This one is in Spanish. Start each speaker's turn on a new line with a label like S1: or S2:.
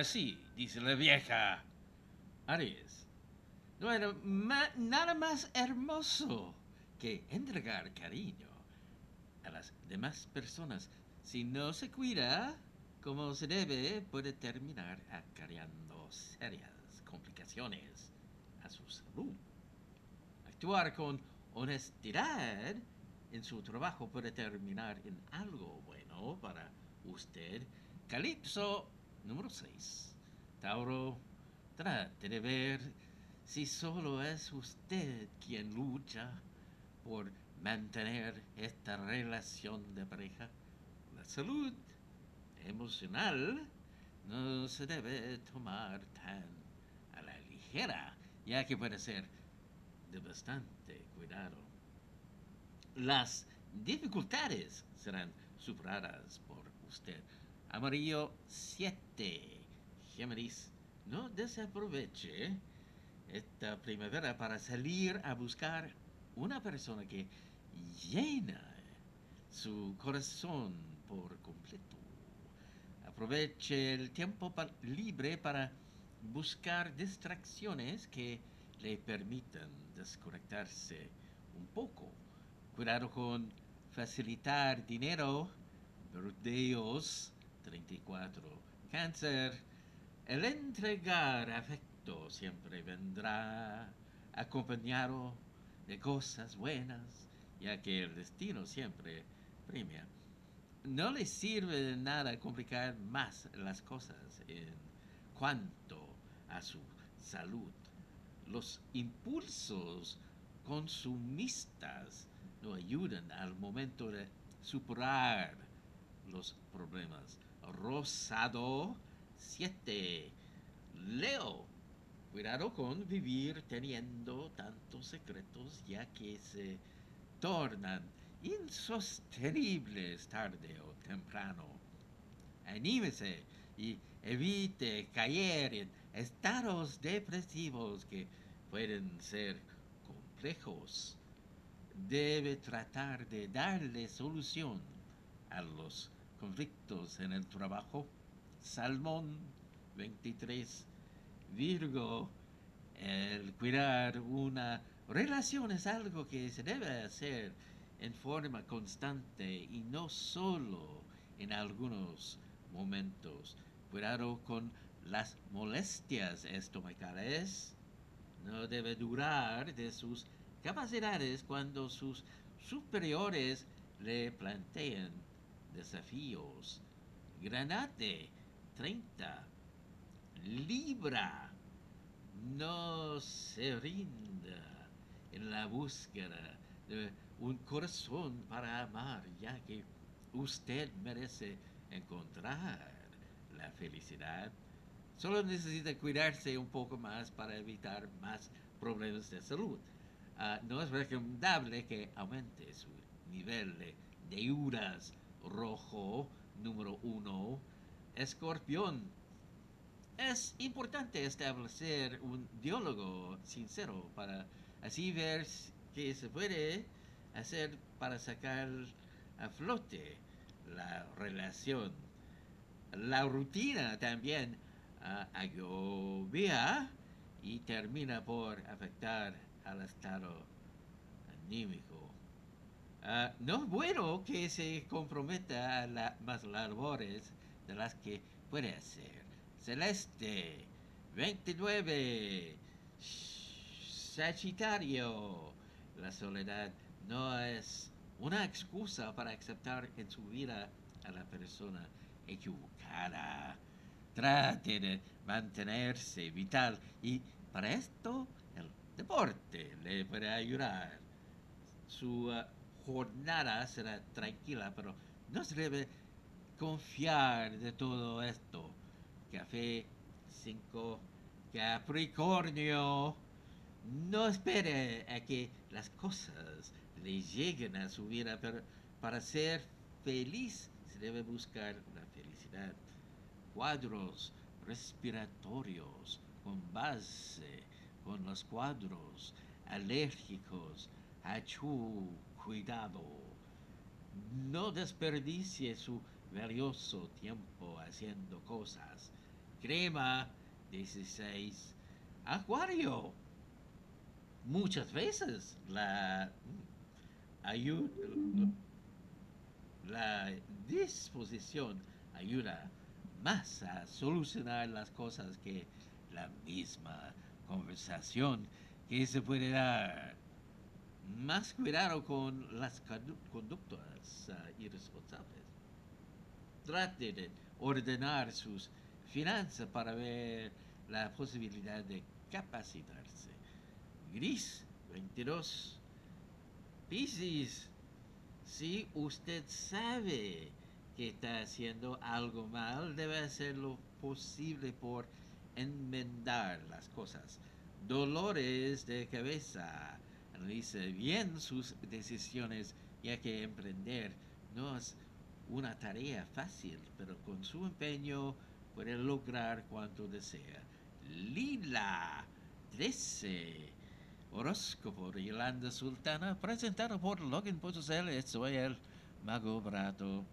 S1: Así, dice la vieja. Aries, no hay nada más hermoso que entregar cariño a las demás personas. Si no se cuida como se debe, puede terminar acarreando serias complicaciones a su salud. Actuar con honestidad en su trabajo puede terminar en algo bueno para usted. Calipso número 6. Tauro, trate de ver si solo es usted quien lucha por mantener esta relación de pareja. La salud emocional no se debe tomar tan a la ligera, ya que puede ser de bastante cuidado. Las dificultades serán superadas por usted. Amarillo 7. Géminis, no desaproveche esta primavera para salir a buscar una persona que llena su corazón por completo. Aproveche el tiempo libre para buscar distracciones que le permitan desconectarse un poco. Cuidado con facilitar dinero, verdeos 34. Cáncer, el entregar afecto siempre vendrá acompañado de cosas buenas, ya que el destino siempre premia. No le sirve de nada complicar más las cosas en cuanto a su salud. Los impulsos consumistas no ayudan al momento de superar los problemas. Rosado 7. Leo. Cuidado con vivir teniendo tantos secretos ya que se tornan insostenibles tarde o temprano. Anímese y evite caer en estados depresivos que pueden ser complejos. Debe tratar de darle solución a los conflictos en el trabajo. Salmón 23. Virgo, el cuidar una relación es algo que se debe hacer en forma constante y no solo en algunos momentos. Cuidado con las molestias estomacales. No debe durar de sus capacidades cuando sus superiores le planteen desafíos. Granate 30. Libra. No se rinda en la búsqueda de un corazón para amar, ya que usted merece encontrar la felicidad. Solo necesita cuidarse un poco más para evitar más problemas de salud. Ah, no es recomendable que aumente su nivel de deudas rojo número uno, escorpión. Es importante establecer un diálogo sincero para así ver qué se puede hacer para sacar a flote la relación. La rutina también uh, agobia y termina por afectar al estado anímico. Ah, no es bueno que se comprometa a la, más labores de las que puede hacer. Celeste, 29, Sagitario. La soledad no es una excusa para aceptar en su vida a la persona equivocada. Trate de mantenerse vital y para esto el deporte le puede ayudar. Su ah, jornada será tranquila, pero no se debe confiar de todo esto. Café 5, Capricornio. No espere a que las cosas le lleguen a su vida, pero para ser feliz se debe buscar la felicidad. Cuadros respiratorios con base con los cuadros alérgicos, achú, cuidado. No desperdicie su valioso tiempo haciendo cosas crema 16 acuario muchas veces la ayuda la disposición ayuda más a solucionar las cosas que la misma conversación que se puede dar. Más cuidado con las condu- conductas ah, irresponsables. Trate de ordenar sus finanzas para ver la posibilidad de capacitarse. Gris 22. Piscis, si usted sabe que está haciendo algo mal, debe hacer lo posible por enmendar las cosas. Dolores de cabeza. Analice bien sus decisiones, ya que emprender no es una tarea fácil, pero con su empeño puede lograr cuanto desea. Lila 13. Horóscopo de Yolanda Sultana, presentado por Login.cl. Soy el Mago Brato.